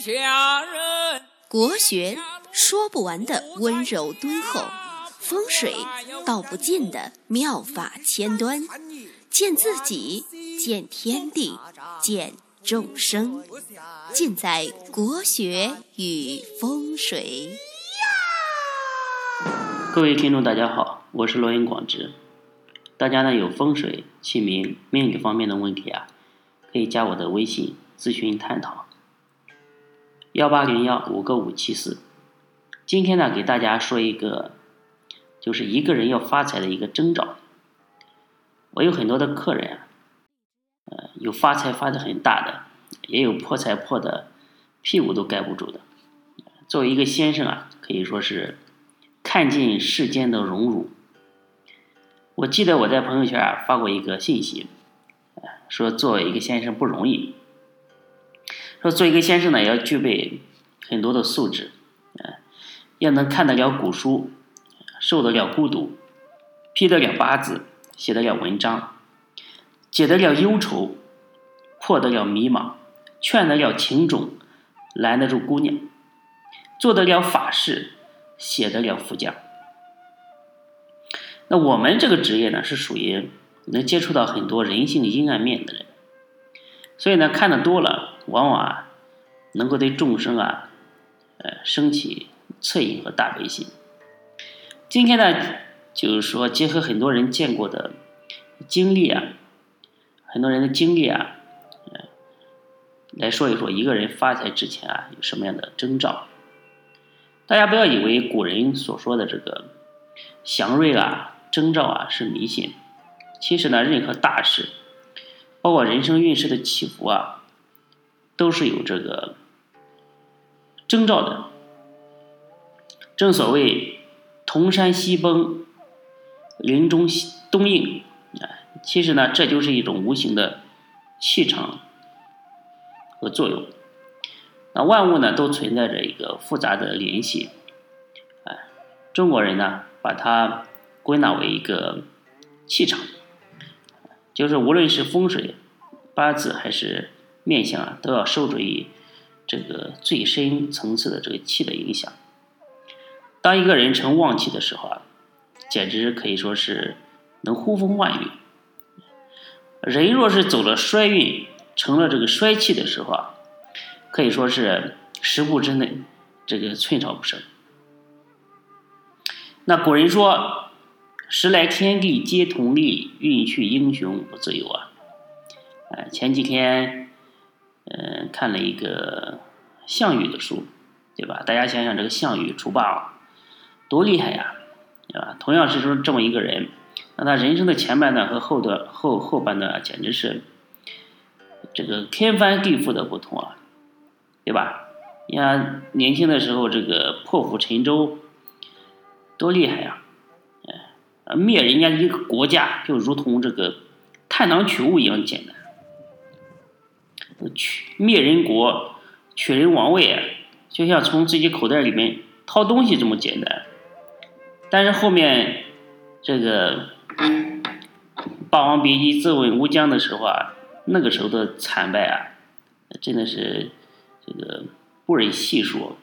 下人。国学说不完的温柔敦厚，风水道不尽的妙法千端，见自己，见天地，见众生，尽在国学与风水。各位听众，大家好，我是罗云广志。大家呢有风水、姓名、命理方面的问题啊，可以加我的微信咨询探讨。幺八零幺五个五七四。今天呢，给大家说一个，就是一个人要发财的一个征兆。我有很多的客人啊，呃，有发财发的很大的，也有破财破的屁股都盖不住的。作为一个先生啊，可以说是。看尽世间的荣辱。我记得我在朋友圈啊发过一个信息，说作为一个先生不容易。说做一个先生呢，要具备很多的素质，要能看得了古书，受得了孤独，批得了八字，写得了文章，解得了忧愁，破得了迷茫，劝得了情种，拦得住姑娘，做得了法事。写得了福讲。那我们这个职业呢，是属于能接触到很多人性阴暗面的人，所以呢，看的多了，往往啊，能够对众生啊，呃，升起恻隐和大悲心。今天呢，就是说结合很多人见过的经历啊，很多人的经历啊，呃，来说一说一个人发财之前啊，有什么样的征兆。大家不要以为古人所说的这个祥瑞啊、征兆啊是迷信，其实呢，任何大事，包括人生运势的起伏啊，都是有这个征兆的。正所谓“铜山西崩，林中东应”，啊，其实呢，这就是一种无形的气场和作用。那万物呢，都存在着一个复杂的联系，哎，中国人呢，把它归纳为一个气场，就是无论是风水、八字还是面相啊，都要受制于这个最深层次的这个气的影响。当一个人成旺气的时候啊，简直可以说是能呼风唤雨；人若是走了衰运，成了这个衰气的时候啊。可以说是十步之内，这个寸草不生。那古人说：“时来天地皆同力，运去英雄不自由啊。”哎，前几天，嗯，看了一个项羽的书，对吧？大家想想，这个项羽除霸王多厉害呀，对吧？同样是说这么一个人，那他人生的前半段和后段后后半段，简直是这个天翻地覆的不同啊。对吧？你看年轻的时候，这个破釜沉舟，多厉害呀！灭人家一个国家，就如同这个探囊取物一样简单。取灭人国、取人王位，就像从自己口袋里面掏东西这么简单。但是后面这个《霸王别姬》自刎乌江的时候啊，那个时候的惨败啊，真的是。这个不忍细说，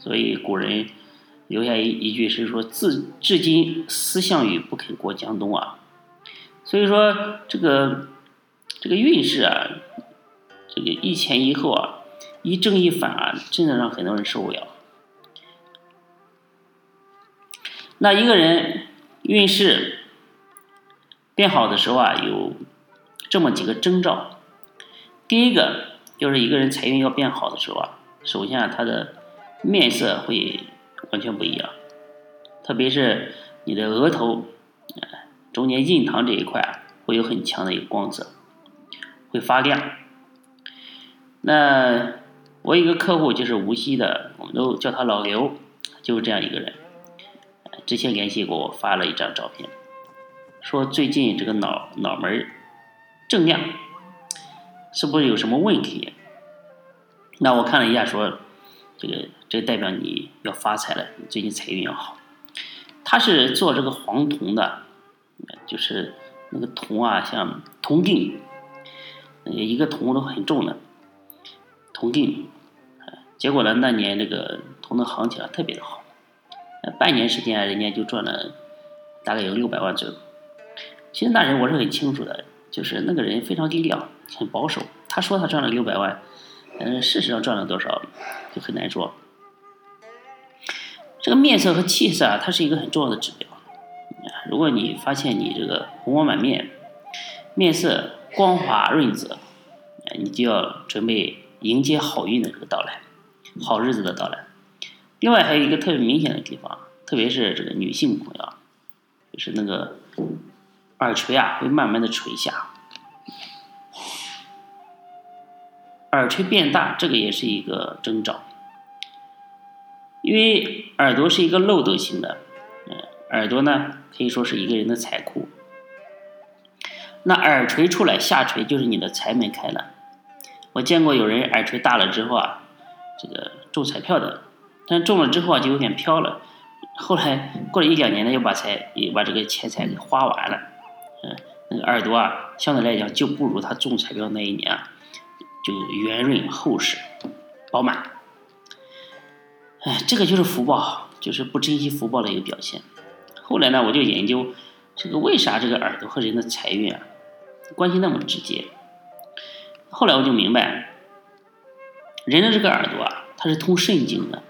所以古人留下一一句是说：“自至今思项羽不肯过江东啊。”所以说这个这个运势啊，这个一前一后啊，一正一反啊，真的让很多人受不了。那一个人运势变好的时候啊，有这么几个征兆，第一个。就是一个人财运要变好的时候啊，首先啊，他的面色会完全不一样，特别是你的额头，中间印堂这一块啊，会有很强的一个光泽，会发亮。那我一个客户就是无锡的，我们都叫他老刘，就是这样一个人。之前联系过我，发了一张照片，说最近这个脑脑门正亮。是不是有什么问题？那我看了一下，说这个这代表你要发财了，你最近财运要好。他是做这个黄铜的，就是那个铜啊，像铜锭，一个铜都很重的铜锭，结果呢，那年这个铜的行情啊特别的好，半年时间人家就赚了大概有六百万左右。其实那人我是很清楚的，就是那个人非常低调，很保守。他说他赚了六百万，嗯，事实上赚了多少就很难说。这个面色和气色啊，它是一个很重要的指标。如果你发现你这个红光满面，面色光滑润泽，你就要准备迎接好运的这个到来，好日子的到来。另外还有一个特别明显的地方，特别是这个女性朋友，就是那个耳垂啊会慢慢的垂下，耳垂变大，这个也是一个征兆。因为耳朵是一个漏斗型的，嗯，耳朵呢可以说是一个人的财库。那耳垂出来下垂就是你的财门开了。我见过有人耳垂大了之后啊，这个中彩票的，但中了之后啊就有点飘了，后来过了一两年呢又把财又把这个钱财给花完了，嗯，那个耳朵啊相对来讲就不如他中彩票那一年啊就圆润厚实饱满。哎，这个就是福报，就是不珍惜福报的一个表现。后来呢，我就研究这个为啥这个耳朵和人的财运啊关系那么直接。后来我就明白，人的这个耳朵啊，它是通肾经的。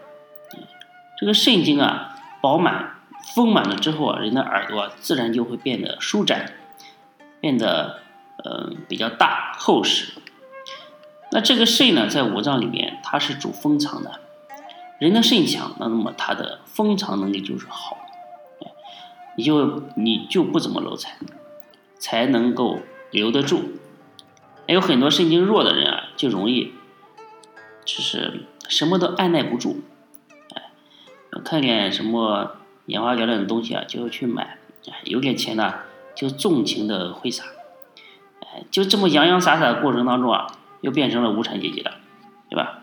这个肾经啊饱满丰满了之后啊，人的耳朵自然就会变得舒展，变得呃比较大厚实。那这个肾呢，在五脏里面，它是主封藏的。人的肾强，那那么他的封藏能力就是好，你就你就不怎么漏财，才能够留得住。还有很多肾经弱的人啊，就容易就是什么都按耐不住，哎，看见什么眼花缭乱的东西啊，就要去买，有点钱呢就纵情的挥洒，哎，就这么洋洋洒洒的过程当中啊，又变成了无产阶级了，对吧？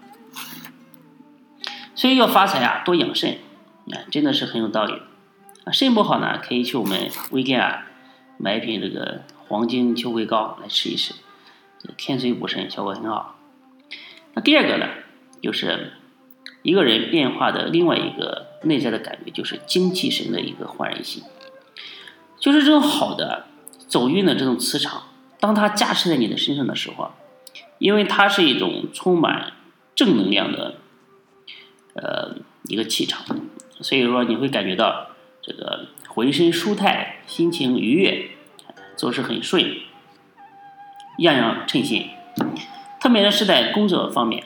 所以要发财啊，多养肾，啊，真的是很有道理。啊，肾不好呢，可以去我们微店啊买一瓶这个黄金秋葵膏来试一试，天水补肾效果很好。那第二个呢，就是一个人变化的另外一个内在的感觉，就是精气神的一个焕然性，就是这种好的走运的这种磁场，当它加持在你的身上的时候，因为它是一种充满正能量的。呃，一个气场，所以说你会感觉到这个浑身舒泰，心情愉悦，做事很顺，样样称心。特别是在工作方面，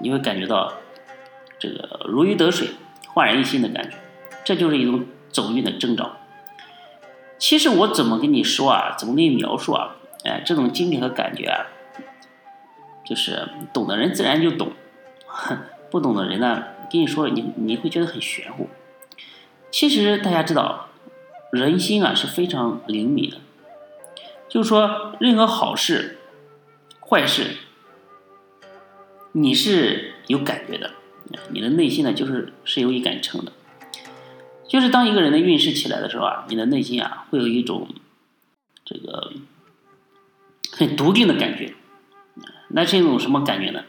你会感觉到这个如鱼得水、焕然一新的感觉，这就是一种走运的征兆。其实我怎么跟你说啊？怎么跟你描述啊？哎，这种经历和感觉啊，就是懂的人自然就懂。不懂的人呢，跟你说你你会觉得很玄乎。其实大家知道，人心啊是非常灵敏的，就是说任何好事、坏事，你是有感觉的，你的内心呢就是是有一杆秤的。就是当一个人的运势起来的时候啊，你的内心啊会有一种这个很笃定的感觉。那是一种什么感觉呢？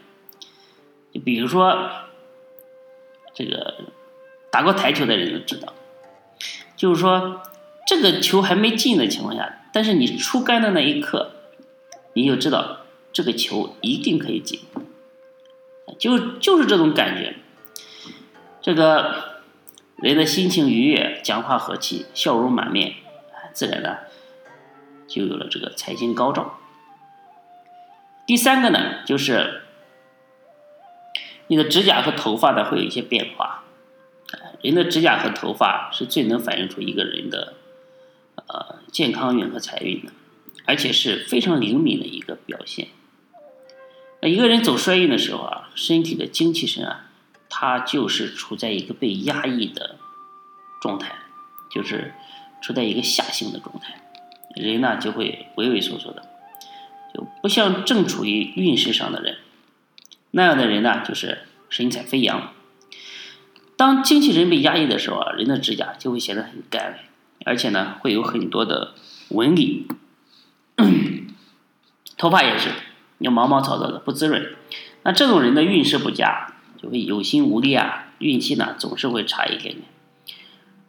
就比如说，这个打过台球的人都知道，就是说这个球还没进的情况下，但是你出杆的那一刻，你就知道这个球一定可以进，就就是这种感觉。这个人的心情愉悦，讲话和气，笑容满面，自然呢就有了这个财星高照。第三个呢，就是。你的指甲和头发呢会有一些变化，人的指甲和头发是最能反映出一个人的呃健康运和财运的，而且是非常灵敏的一个表现。那一个人走衰运的时候啊，身体的精气神啊，它就是处在一个被压抑的状态，就是处在一个下行的状态，人呢就会畏畏缩缩的，就不像正处于运势上的人。那样的人呢，就是神采飞扬。当精气神被压抑的时候啊，人的指甲就会显得很干，而且呢，会有很多的纹理。头发也是，要毛毛糙糙的，不滋润。那这种人的运势不佳，就会有心无力啊，运气呢总是会差一点点。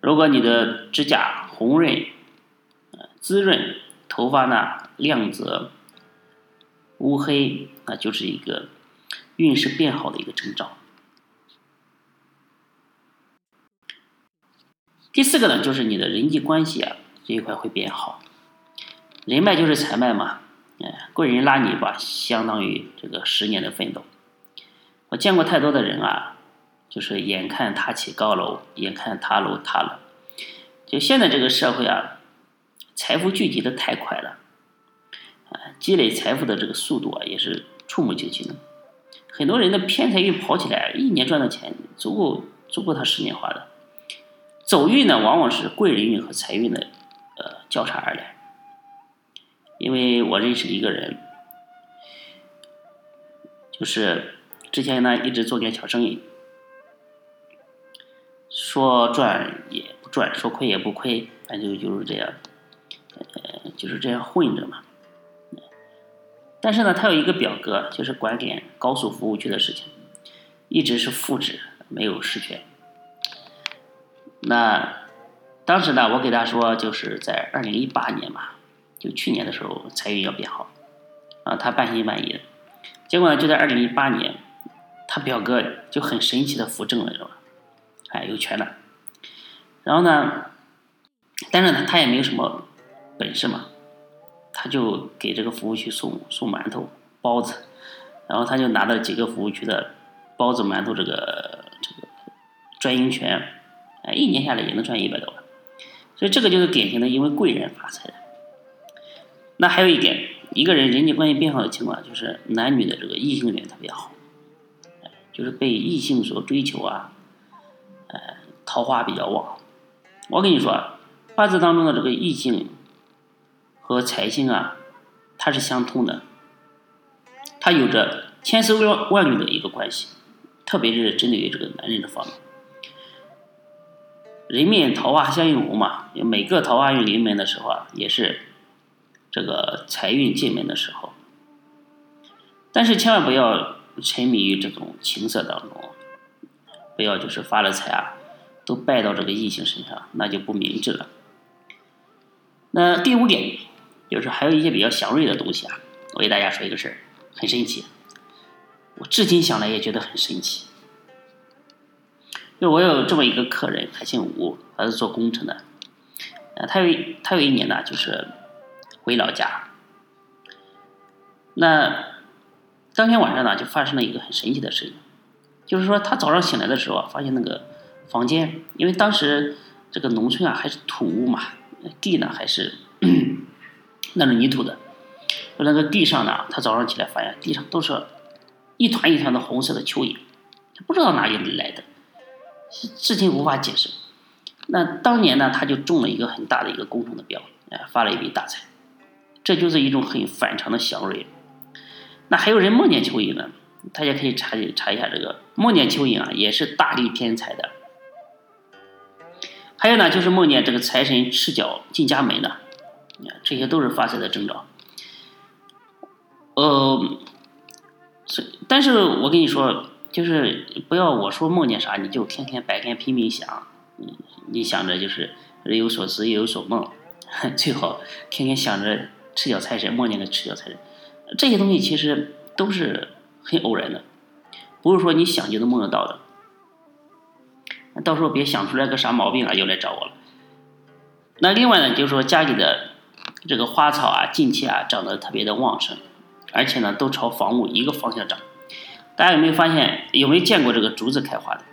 如果你的指甲红润、滋润，头发呢亮泽、乌黑，那就是一个运势变好的一个征兆。第四个呢，就是你的人际关系啊这一块会变好。人脉就是财脉嘛，哎，贵人拉你一把，相当于这个十年的奋斗。我见过太多的人啊，就是眼看他起高楼，眼看他楼塌了。就现在这个社会啊，财富聚集的太快了，啊，积累财富的这个速度啊，也是触目惊心的。很多人的偏财运跑起来，一年赚的钱足够足够他十年花的。走运呢，往往是贵人运和财运的呃交叉而来。因为我认识一个人，就是。之前呢，一直做点小生意，说赚也不赚，说亏也不亏，反正就是这样，呃，就是这样混着嘛。但是呢，他有一个表哥，就是管点高速服务区的事情，一直是副职，没有实权。那当时呢，我给他说，就是在二零一八年嘛，就去年的时候，财运要变好，啊，他半信半疑的。结果呢，就在二零一八年。他表哥就很神奇的扶正了，是吧？哎，有权了。然后呢，但是呢，他也没有什么本事嘛，他就给这个服务区送送馒头、包子，然后他就拿到几个服务区的包子、馒头这个这个专营权，哎，一年下来也能赚一百多万。所以这个就是典型的因为贵人发财的。那还有一点，一个人人际关系变好的情况，就是男女的这个异性缘特别好。就是被异性所追求啊，呃，桃花比较旺。我跟你说，八字当中的这个异性和财星啊，它是相通的，它有着千丝万缕的一个关系，特别是针对于这个男人的方面。人面桃花相映红嘛，每个桃花运临门的时候啊，也是这个财运进门的时候，但是千万不要。沉迷于这种情色当中，不要就是发了财啊，都败到这个异性身上，那就不明智了。那第五点就是还有一些比较祥瑞的东西啊，我给大家说一个事儿，很神奇，我至今想来也觉得很神奇。就我有这么一个客人，他姓吴，他是做工程的，呃，他有他有一年呢，就是回老家，那。当天晚上呢，就发生了一个很神奇的事情，就是说他早上醒来的时候，发现那个房间，因为当时这个农村啊还是土屋嘛，地呢还是那种泥土的，就那个地上呢，他早上起来发现地上都是一团一团的红色的蚯蚓，他不知道哪里来的，至今无法解释。那当年呢，他就中了一个很大的一个工程的标，哎，发了一笔大财，这就是一种很反常的祥瑞。那还有人梦见蚯蚓呢，大家可以查查一下这个梦见蚯蚓啊，也是大力偏财的。还有呢，就是梦见这个财神赤脚进家门的，这些都是发财的征兆。呃，但是我跟你说，就是不要我说梦见啥你就天天白天拼命想，你想着就是日有所思夜有所梦，最好天天想着赤脚财神，梦见个赤脚财神。这些东西其实都是很偶然的，不是说你想就能梦得到的。到时候别想出来个啥毛病啊，又来找我了。那另外呢，就是说家里的这个花草啊，近期啊长得特别的旺盛，而且呢都朝房屋一个方向长。大家有没有发现？有没有见过这个竹子开花的？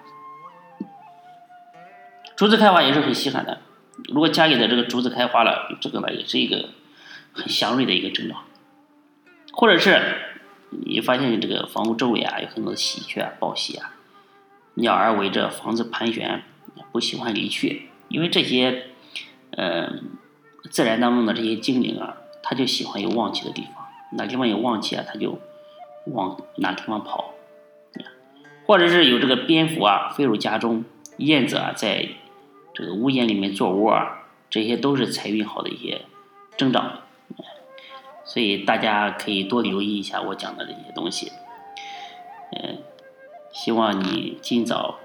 竹子开花也是很稀罕的。如果家里的这个竹子开花了，这个呢也是一个很祥瑞的一个征兆。或者是你发现这个房屋周围啊有很多的喜鹊啊、报喜啊，鸟儿围着房子盘旋，不喜欢离去，因为这些，呃，自然当中的这些精灵啊，它就喜欢有旺气的地方，哪地方有旺气啊，它就往哪地方跑。或者是有这个蝙蝠啊飞入家中，燕子啊在这个屋檐里面做窝啊，这些都是财运好的一些征兆。所以大家可以多留意一下我讲的这些东西，嗯，希望你尽早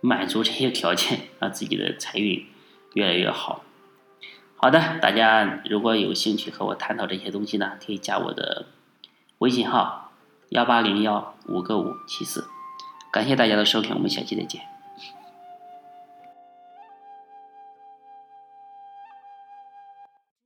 满足这些条件，让自己的财运越来越好。好的，大家如果有兴趣和我探讨这些东西呢，可以加我的微信号幺八零幺五个五七四。感谢大家的收听，我们下期再见。